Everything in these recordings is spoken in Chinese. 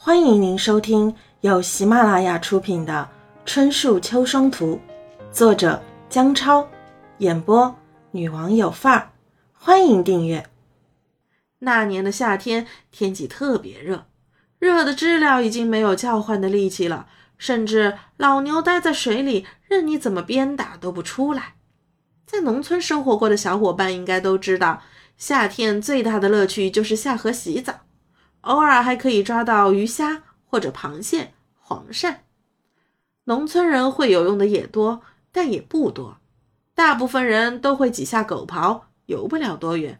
欢迎您收听由喜马拉雅出品的《春树秋霜图》，作者姜超，演播女王有范儿。欢迎订阅。那年的夏天天气特别热，热的知了已经没有叫唤的力气了，甚至老牛待在水里，任你怎么鞭打都不出来。在农村生活过的小伙伴应该都知道，夏天最大的乐趣就是下河洗澡。偶尔还可以抓到鱼虾或者螃蟹、黄鳝。农村人会游泳的也多，但也不多。大部分人都会几下狗刨，游不了多远；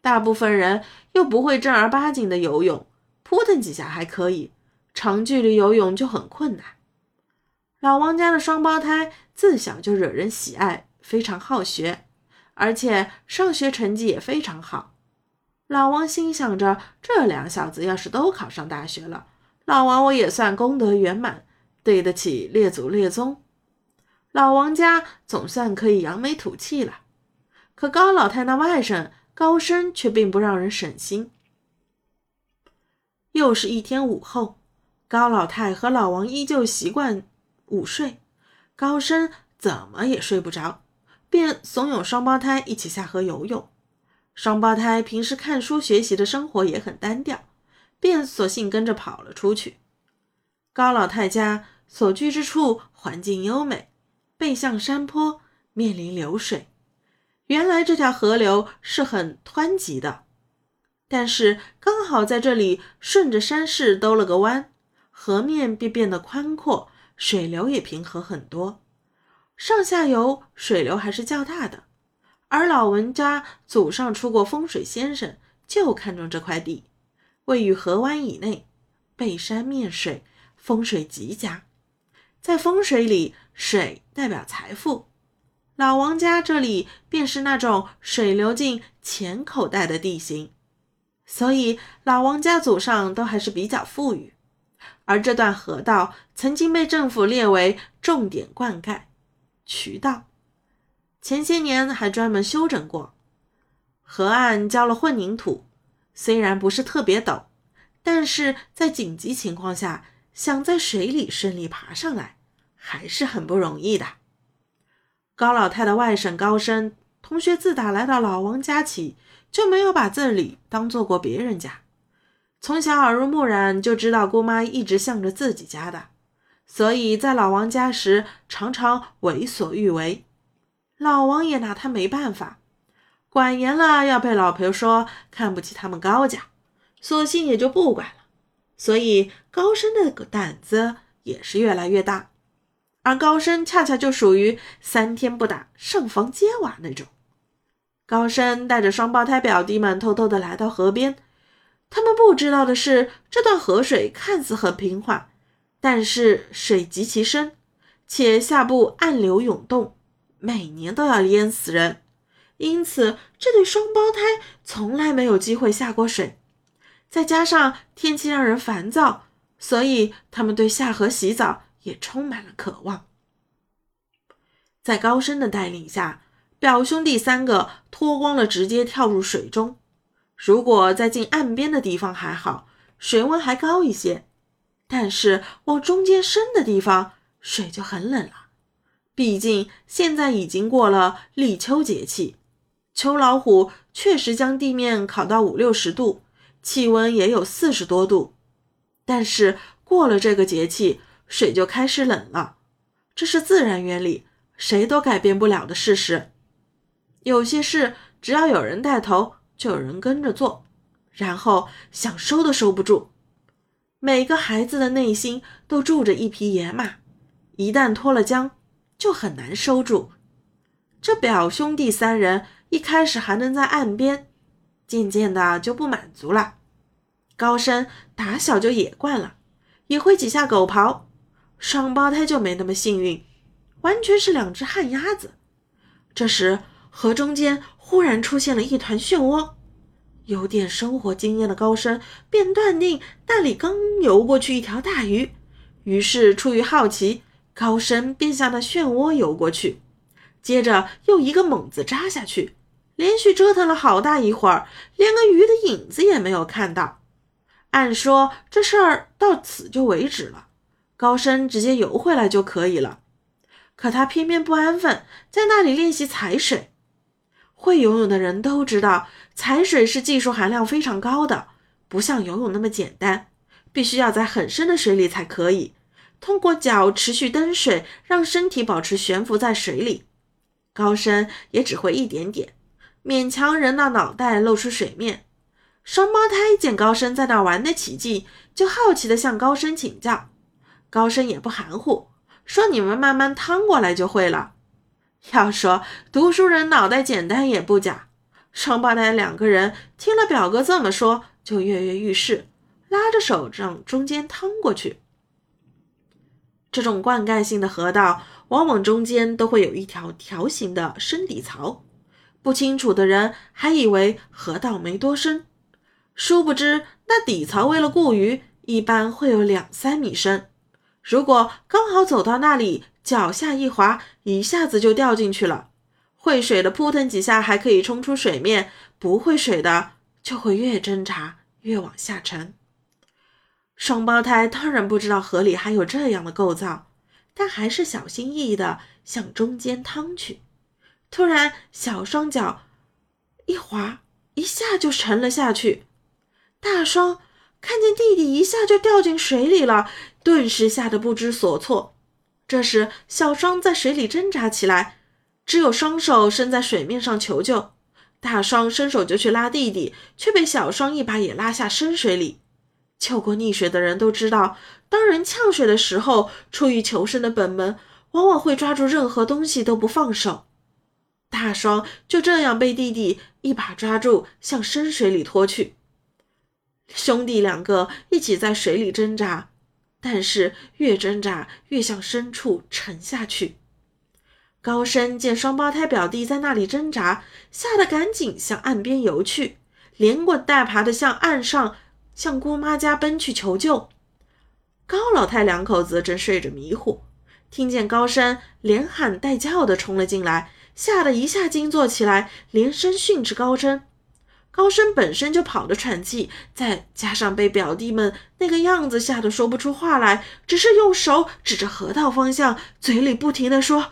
大部分人又不会正儿八经的游泳，扑腾几下还可以，长距离游泳就很困难。老王家的双胞胎自小就惹人喜爱，非常好学，而且上学成绩也非常好。老王心想着，这两小子要是都考上大学了，老王我也算功德圆满，对得起列祖列宗。老王家总算可以扬眉吐气了。可高老太那外甥高升却并不让人省心。又是一天午后，高老太和老王依旧习惯午睡，高升怎么也睡不着，便怂恿双胞胎一起下河游泳。双胞胎平时看书学习的生活也很单调，便索性跟着跑了出去。高老太家所居之处环境优美，背向山坡，面临流水。原来这条河流是很湍急的，但是刚好在这里顺着山势兜了个弯，河面便变得宽阔，水流也平和很多。上下游水流还是较大的。而老文家祖上出过风水先生，就看中这块地，位于河湾以内，背山面水，风水极佳。在风水里，水代表财富，老王家这里便是那种水流进钱口袋的地形，所以老王家祖上都还是比较富裕。而这段河道曾经被政府列为重点灌溉渠道。前些年还专门修整过，河岸浇了混凝土，虽然不是特别陡，但是在紧急情况下，想在水里顺利爬上来，还是很不容易的。高老太的外甥高升同学自打来到老王家起，就没有把这里当做过别人家，从小耳濡目染就知道姑妈一直向着自己家的，所以在老王家时常常为所欲为。老王也拿他没办法，管严了要被老婆说看不起他们高家，索性也就不管了。所以高升的胆子也是越来越大，而高升恰恰就属于三天不打上房揭瓦那种。高升带着双胞胎表弟们偷偷的来到河边，他们不知道的是，这段河水看似很平缓，但是水极其深，且下部暗流涌动。每年都要淹死人，因此这对双胞胎从来没有机会下过水。再加上天气让人烦躁，所以他们对下河洗澡也充满了渴望。在高升的带领下，表兄弟三个脱光了，直接跳入水中。如果在近岸边的地方还好，水温还高一些，但是往中间深的地方，水就很冷了。毕竟现在已经过了立秋节气，秋老虎确实将地面烤到五六十度，气温也有四十多度。但是过了这个节气，水就开始冷了，这是自然原理，谁都改变不了的事实。有些事只要有人带头，就有人跟着做，然后想收都收不住。每个孩子的内心都住着一匹野马，一旦脱了缰。就很难收住。这表兄弟三人一开始还能在岸边，渐渐的就不满足了。高升打小就野惯了，也会几下狗刨。双胞胎就没那么幸运，完全是两只旱鸭子。这时河中间忽然出现了一团漩涡，有点生活经验的高升便断定那里刚游过去一条大鱼，于是出于好奇。高深便向那漩涡游过去，接着又一个猛子扎下去，连续折腾了好大一会儿，连个鱼的影子也没有看到。按说这事儿到此就为止了，高深直接游回来就可以了。可他偏偏不安分，在那里练习踩水。会游泳的人都知道，踩水是技术含量非常高的，不像游泳那么简单，必须要在很深的水里才可以。通过脚持续蹬水，让身体保持悬浮在水里。高升也只会一点点，勉强人那脑袋露出水面。双胞胎见高升在那玩得起劲，就好奇地向高升请教。高升也不含糊，说：“你们慢慢趟过来就会了。”要说读书人脑袋简单也不假。双胞胎两个人听了表哥这么说，就跃跃欲试，拉着手往中间趟过去。这种灌溉性的河道，往往中间都会有一条条形的深底槽。不清楚的人还以为河道没多深，殊不知那底槽为了固鱼，一般会有两三米深。如果刚好走到那里，脚下一滑，一下子就掉进去了。会水的扑腾几下还可以冲出水面，不会水的就会越挣扎越往下沉。双胞胎当然不知道河里还有这样的构造，但还是小心翼翼地向中间趟去。突然，小双脚一滑，一下就沉了下去。大双看见弟弟一下就掉进水里了，顿时吓得不知所措。这时，小双在水里挣扎起来，只有双手伸在水面上求救。大双伸手就去拉弟弟，却被小双一把也拉下深水里。救过溺水的人都知道，当人呛水的时候，出于求生的本能，往往会抓住任何东西都不放手。大双就这样被弟弟一把抓住，向深水里拖去。兄弟两个一起在水里挣扎，但是越挣扎越向深处沉下去。高升见双胞胎表弟在那里挣扎，吓得赶紧向岸边游去，连滚带爬的向岸上。向姑妈家奔去求救。高老太两口子正睡着迷糊，听见高升连喊带叫的冲了进来，吓得一下惊坐起来，连声训斥高升。高升本身就跑得喘气，再加上被表弟们那个样子吓得说不出话来，只是用手指着河道方向，嘴里不停地说：“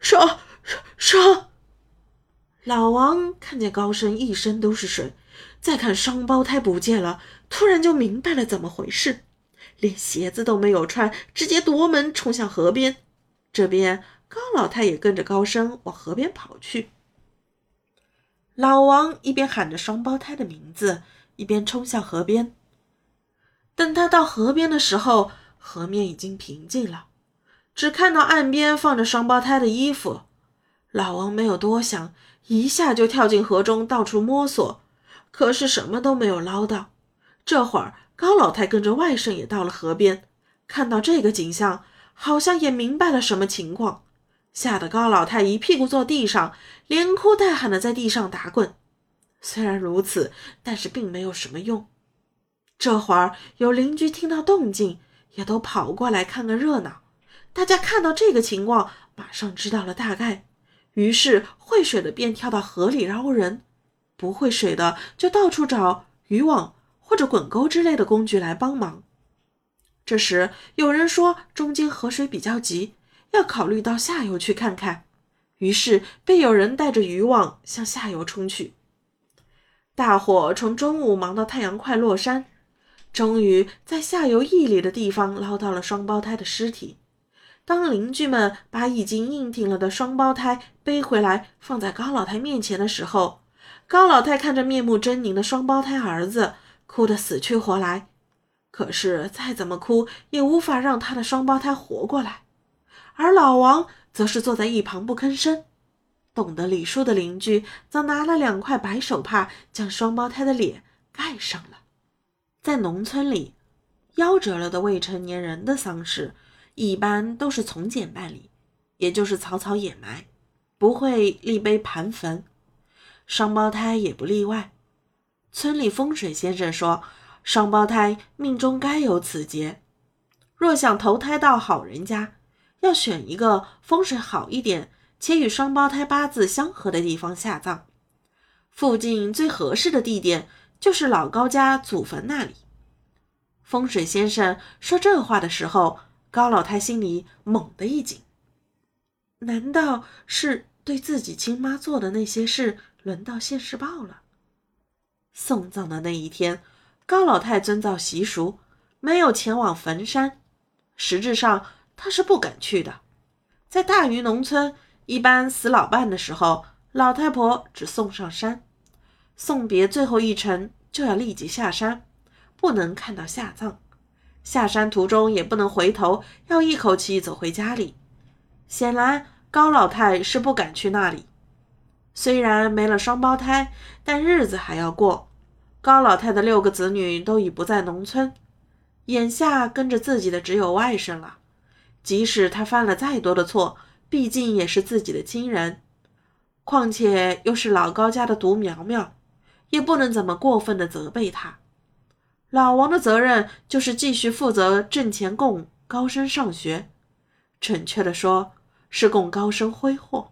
说说。”老王看见高升一身都是水。再看双胞胎不见了，突然就明白了怎么回事，连鞋子都没有穿，直接夺门冲向河边。这边高老太也跟着高升往河边跑去。老王一边喊着双胞胎的名字，一边冲向河边。等他到河边的时候，河面已经平静了，只看到岸边放着双胞胎的衣服。老王没有多想，一下就跳进河中，到处摸索。可是什么都没有捞到。这会儿，高老太跟着外甥也到了河边，看到这个景象，好像也明白了什么情况，吓得高老太一屁股坐地上，连哭带喊的在地上打滚。虽然如此，但是并没有什么用。这会儿有邻居听到动静，也都跑过来看个热闹。大家看到这个情况，马上知道了大概，于是会水的便跳到河里捞人。不会水的就到处找渔网或者滚钩之类的工具来帮忙。这时有人说中间河水比较急，要考虑到下游去看看，于是便有人带着渔网向下游冲去。大伙从中午忙到太阳快落山，终于在下游一里的地方捞到了双胞胎的尸体。当邻居们把已经硬挺了的双胞胎背回来放在高老太面前的时候，高老太看着面目狰狞的双胞胎儿子，哭得死去活来。可是再怎么哭，也无法让他的双胞胎活过来。而老王则是坐在一旁不吭声。懂得礼数的邻居则拿了两块白手帕，将双胞胎的脸盖上了。在农村里，夭折了的未成年人的丧事，一般都是从简办理，也就是草草掩埋，不会立碑盘坟。双胞胎也不例外。村里风水先生说，双胞胎命中该有此劫。若想投胎到好人家，要选一个风水好一点且与双胞胎八字相合的地方下葬。附近最合适的地点就是老高家祖坟那里。风水先生说这话的时候，高老太心里猛地一紧。难道是对自己亲妈做的那些事轮到现世报了？送葬的那一天，高老太遵照习俗，没有前往坟山。实质上，她是不敢去的。在大余农村，一般死老伴的时候，老太婆只送上山，送别最后一程就要立即下山，不能看到下葬。下山途中也不能回头，要一口气走回家里。显然，高老太是不敢去那里。虽然没了双胞胎，但日子还要过。高老太的六个子女都已不在农村，眼下跟着自己的只有外甥了。即使他犯了再多的错，毕竟也是自己的亲人，况且又是老高家的独苗苗，也不能怎么过分的责备他。老王的责任就是继续负责挣钱供高升上学，准确的说是供高升挥霍。